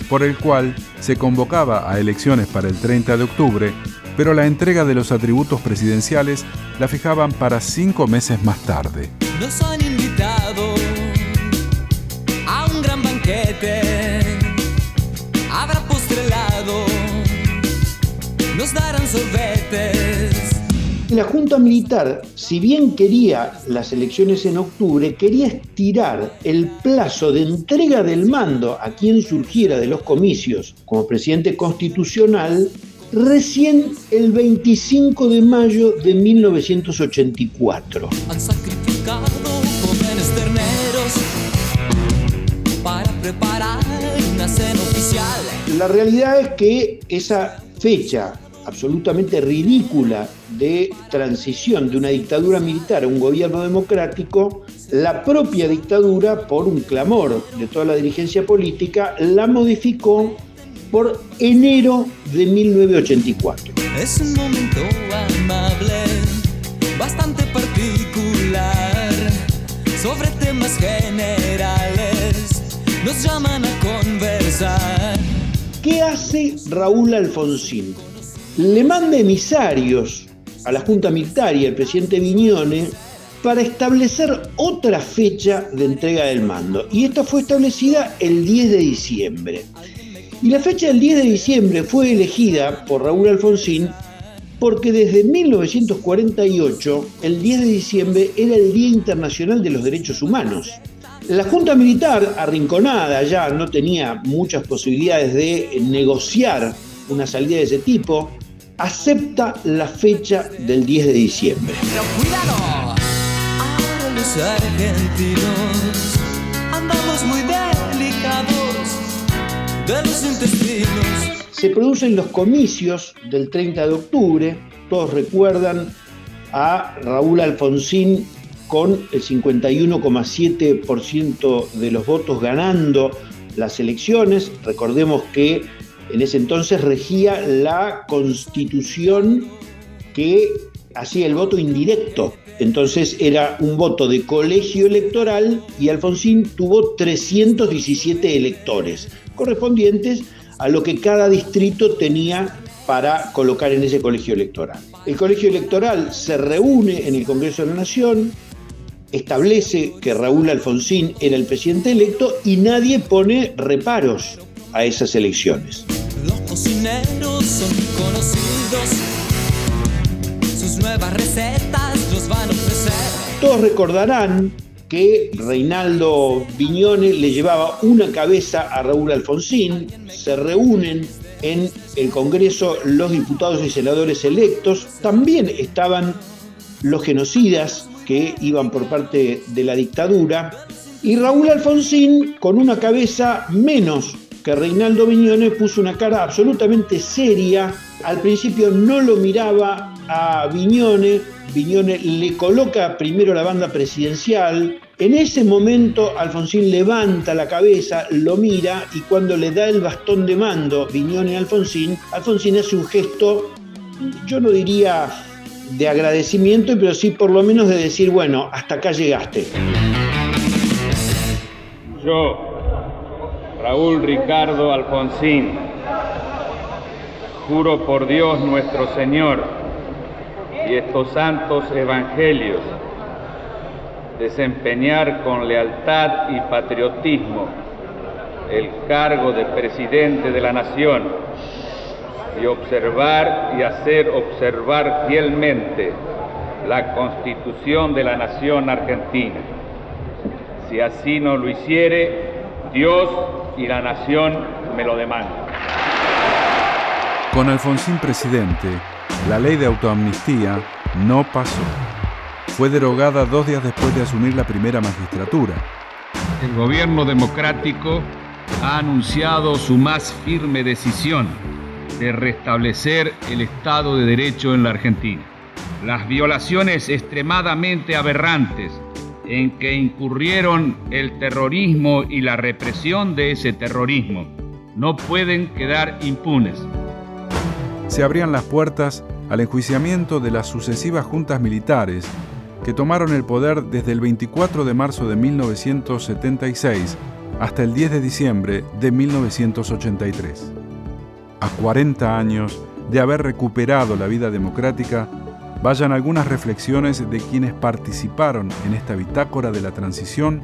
por el cual se convocaba a elecciones para el 30 de octubre, pero la entrega de los atributos presidenciales la fijaban para cinco meses más tarde. Nos han invitado a un gran banquete. Nos darán sorbetes. La Junta Militar, si bien quería las elecciones en octubre, quería estirar el plazo de entrega del mando a quien surgiera de los comicios como presidente constitucional recién el 25 de mayo de 1984. Han sacrificado jóvenes terneros para preparar una cena oficial. La realidad es que esa fecha absolutamente ridícula de transición de una dictadura militar a un gobierno democrático, la propia dictadura, por un clamor de toda la dirigencia política, la modificó por enero de 1984. Es un momento amable, bastante particular, sobre temas generales, nos llaman a conversar. ¿Qué hace Raúl Alfonsín? Le manda emisarios a la Junta Militar y al presidente Viñone para establecer otra fecha de entrega del mando. Y esta fue establecida el 10 de diciembre. Y la fecha del 10 de diciembre fue elegida por Raúl Alfonsín porque desde 1948 el 10 de diciembre era el Día Internacional de los Derechos Humanos. La Junta Militar, arrinconada ya, no tenía muchas posibilidades de negociar una salida de ese tipo, acepta la fecha del 10 de diciembre. Pero cuidado, ahora los argentinos andamos muy delicados de los intestinos. Se producen los comicios del 30 de octubre, todos recuerdan a Raúl Alfonsín con el 51,7% de los votos ganando las elecciones. Recordemos que en ese entonces regía la constitución que hacía el voto indirecto. Entonces era un voto de colegio electoral y Alfonsín tuvo 317 electores, correspondientes a lo que cada distrito tenía para colocar en ese colegio electoral. El colegio electoral se reúne en el Congreso de la Nación, establece que Raúl Alfonsín era el presidente electo y nadie pone reparos a esas elecciones. Cocineros son conocidos, sus nuevas recetas los van a ofrecer. Todos recordarán que Reinaldo Viñone le llevaba una cabeza a Raúl Alfonsín, se reúnen en el Congreso los diputados y senadores electos, también estaban los genocidas que iban por parte de la dictadura, y Raúl Alfonsín, con una cabeza menos que Reinaldo Viñone, puso una cara absolutamente seria. Al principio no lo miraba a Viñone, Viñone le coloca primero la banda presidencial. En ese momento Alfonsín levanta la cabeza, lo mira y cuando le da el bastón de mando Viñone a Alfonsín, Alfonsín hace un gesto, yo no diría de agradecimiento, pero sí por lo menos de decir, bueno, hasta acá llegaste. Yo, Raúl Ricardo Alfonsín, juro por Dios nuestro Señor y estos santos evangelios desempeñar con lealtad y patriotismo el cargo de presidente de la nación y observar y hacer observar fielmente la constitución de la nación argentina. Si así no lo hiciere, Dios y la nación me lo demandan. Con Alfonsín presidente, la ley de autoamnistía no pasó. Fue derogada dos días después de asumir la primera magistratura. El gobierno democrático ha anunciado su más firme decisión de restablecer el Estado de Derecho en la Argentina. Las violaciones extremadamente aberrantes en que incurrieron el terrorismo y la represión de ese terrorismo no pueden quedar impunes. Se abrían las puertas al enjuiciamiento de las sucesivas juntas militares que tomaron el poder desde el 24 de marzo de 1976 hasta el 10 de diciembre de 1983. A 40 años de haber recuperado la vida democrática, vayan algunas reflexiones de quienes participaron en esta bitácora de la transición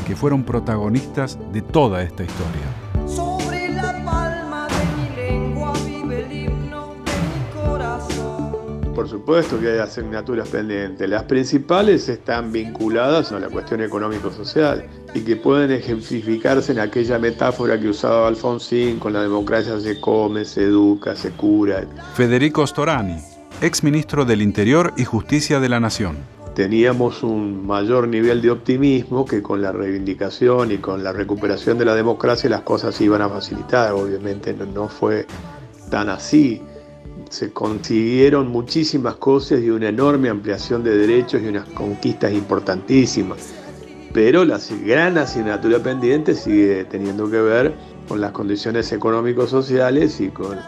y que fueron protagonistas de toda esta historia. Sobre la palma de mi lengua vive el himno de mi corazón. por supuesto que hay asignaturas pendientes. Las principales están vinculadas a la cuestión económico-social y que pueden ejemplificarse en aquella metáfora que usaba Alfonsín, con la democracia se come, se educa, se cura. Federico Storani, ex ministro del Interior y Justicia de la Nación. Teníamos un mayor nivel de optimismo que con la reivindicación y con la recuperación de la democracia las cosas se iban a facilitar. Obviamente no, no fue tan así se consiguieron muchísimas cosas y una enorme ampliación de derechos y unas conquistas importantísimas. Pero la gran asignatura pendiente sigue teniendo que ver con las condiciones económicos sociales y con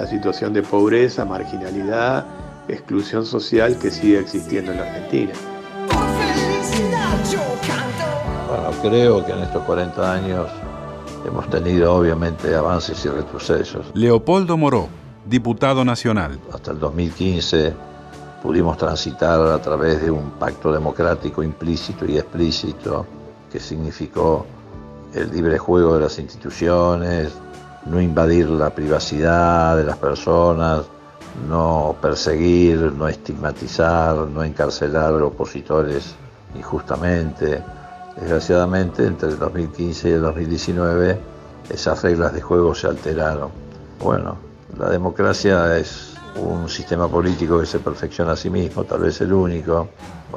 la situación de pobreza, marginalidad, exclusión social que sigue existiendo en la Argentina. Bueno, creo que en estos 40 años hemos tenido obviamente avances y retrocesos. Leopoldo Moró, diputado nacional. Hasta el 2015 pudimos transitar a través de un pacto democrático implícito y explícito que significó el libre juego de las instituciones, no invadir la privacidad de las personas, no perseguir, no estigmatizar, no encarcelar opositores injustamente. Desgraciadamente, entre el 2015 y el 2019, esas reglas de juego se alteraron. Bueno, la democracia es un sistema político que se perfecciona a sí mismo, tal vez el único.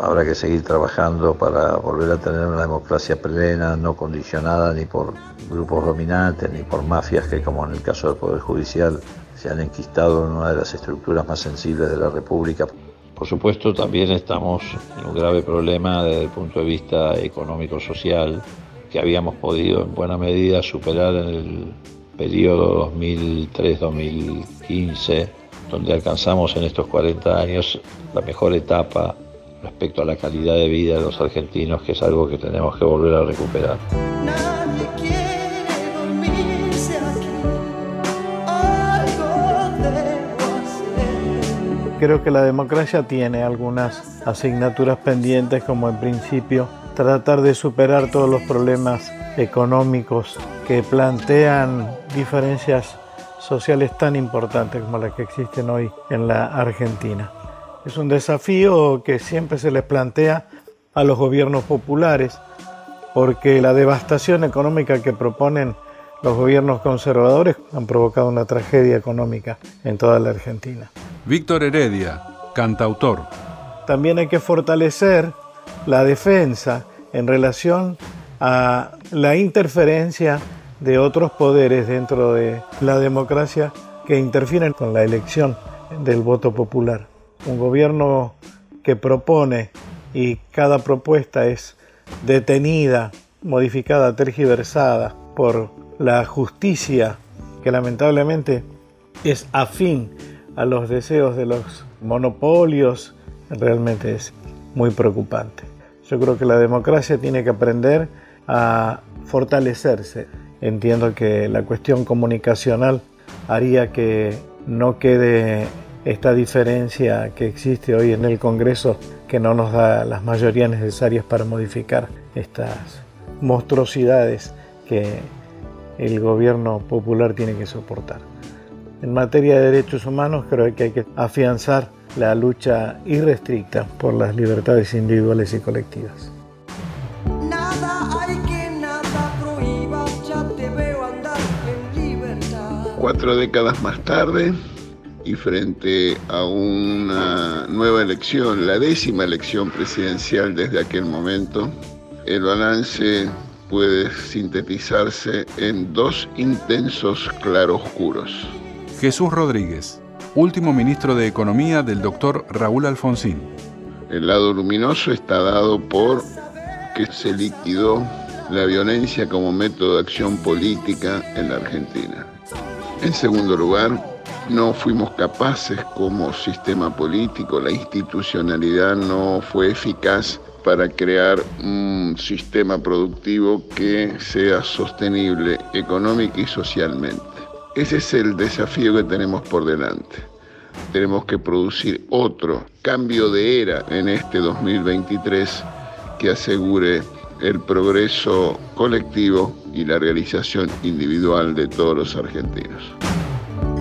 Habrá que seguir trabajando para volver a tener una democracia plena, no condicionada ni por grupos dominantes, ni por mafias que, como en el caso del Poder Judicial, se han enquistado en una de las estructuras más sensibles de la República. Por supuesto, también estamos en un grave problema desde el punto de vista económico-social que habíamos podido en buena medida superar en el periodo 2003-2015, donde alcanzamos en estos 40 años la mejor etapa respecto a la calidad de vida de los argentinos, que es algo que tenemos que volver a recuperar. Creo que la democracia tiene algunas asignaturas pendientes, como en principio tratar de superar todos los problemas económicos que plantean diferencias sociales tan importantes como las que existen hoy en la Argentina. Es un desafío que siempre se les plantea a los gobiernos populares porque la devastación económica que proponen los gobiernos conservadores han provocado una tragedia económica en toda la Argentina. Víctor Heredia, cantautor. También hay que fortalecer la defensa en relación a la interferencia de otros poderes dentro de la democracia que interfieren con la elección del voto popular. Un gobierno que propone y cada propuesta es detenida, modificada, tergiversada por la justicia que lamentablemente es afín a los deseos de los monopolios, realmente es muy preocupante. Yo creo que la democracia tiene que aprender a fortalecerse. Entiendo que la cuestión comunicacional haría que no quede esta diferencia que existe hoy en el Congreso que no nos da las mayorías necesarias para modificar estas monstruosidades que el gobierno popular tiene que soportar. En materia de derechos humanos creo que hay que afianzar la lucha irrestricta por las libertades individuales y colectivas. Cuatro décadas más tarde y frente a una nueva elección, la décima elección presidencial desde aquel momento, el balance puede sintetizarse en dos intensos claroscuros. Jesús Rodríguez, último ministro de Economía del doctor Raúl Alfonsín. El lado luminoso está dado por que se liquidó la violencia como método de acción política en la Argentina. En segundo lugar, no fuimos capaces como sistema político, la institucionalidad no fue eficaz para crear un sistema productivo que sea sostenible económica y socialmente. Ese es el desafío que tenemos por delante. Tenemos que producir otro cambio de era en este 2023 que asegure el progreso colectivo y la realización individual de todos los argentinos.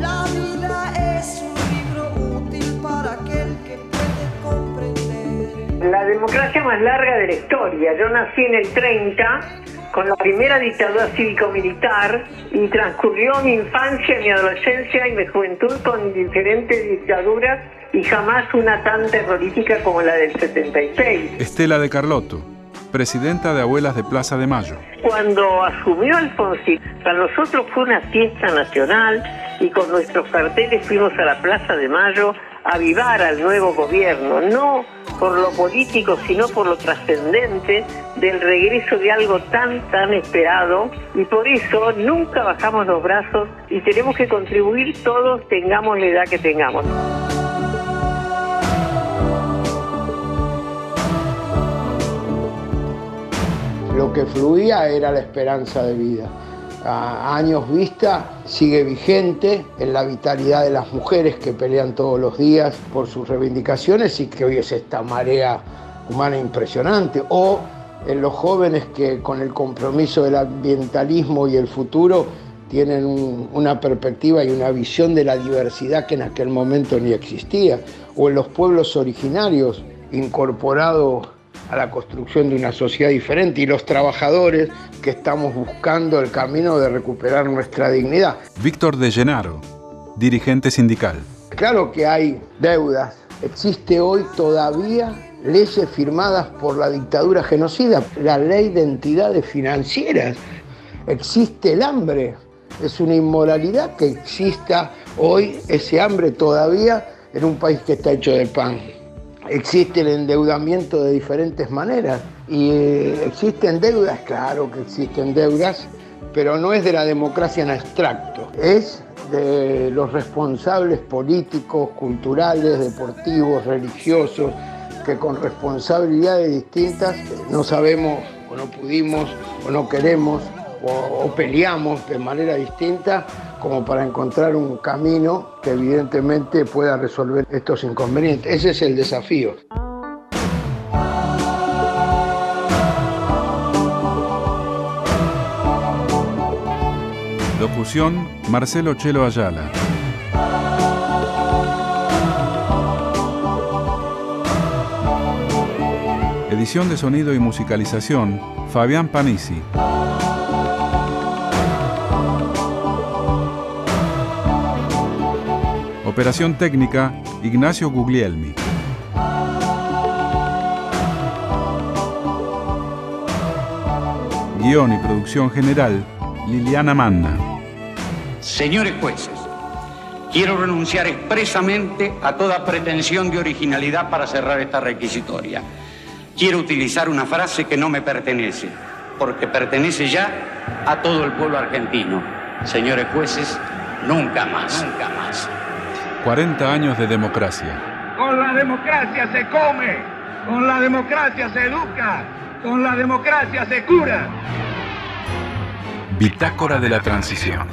La vida es un libro útil para aquel que democracia más larga de la historia. Yo nací en el 30 con la primera dictadura cívico-militar y transcurrió mi infancia, mi adolescencia y mi juventud con diferentes dictaduras y jamás una tan terrorífica como la del 76. Estela de Carlotto, presidenta de Abuelas de Plaza de Mayo. Cuando asumió Alfonsín, para nosotros fue una fiesta nacional y con nuestros carteles fuimos a la Plaza de Mayo a avivar al nuevo gobierno, no por lo político, sino por lo trascendente del regreso de algo tan, tan esperado. Y por eso nunca bajamos los brazos y tenemos que contribuir todos, tengamos la edad que tengamos. Lo que fluía era la esperanza de vida. A años vista sigue vigente en la vitalidad de las mujeres que pelean todos los días por sus reivindicaciones y que hoy es esta marea humana impresionante. O en los jóvenes que con el compromiso del ambientalismo y el futuro tienen un- una perspectiva y una visión de la diversidad que en aquel momento ni existía. O en los pueblos originarios incorporados a la construcción de una sociedad diferente y los trabajadores que estamos buscando el camino de recuperar nuestra dignidad. Víctor de Llenaro, dirigente sindical. Claro que hay deudas. Existe hoy todavía leyes firmadas por la dictadura genocida, la ley de entidades financieras. Existe el hambre. Es una inmoralidad que exista hoy ese hambre todavía en un país que está hecho de pan. Existe el endeudamiento de diferentes maneras y eh, existen deudas, claro que existen deudas, pero no es de la democracia en abstracto, es de los responsables políticos, culturales, deportivos, religiosos, que con responsabilidades distintas no sabemos o no pudimos o no queremos o, o peleamos de manera distinta como para encontrar un camino que evidentemente pueda resolver estos inconvenientes. Ese es el desafío. Locución, Marcelo Chelo Ayala. Edición de sonido y musicalización, Fabián Panisi. Operación técnica, Ignacio Guglielmi. Guión y producción general, Liliana Manna. Señores jueces, quiero renunciar expresamente a toda pretensión de originalidad para cerrar esta requisitoria. Quiero utilizar una frase que no me pertenece, porque pertenece ya a todo el pueblo argentino. Señores jueces, nunca más, nunca más. 40 años de democracia. Con la democracia se come, con la democracia se educa, con la democracia se cura. Bitácora de la Transición.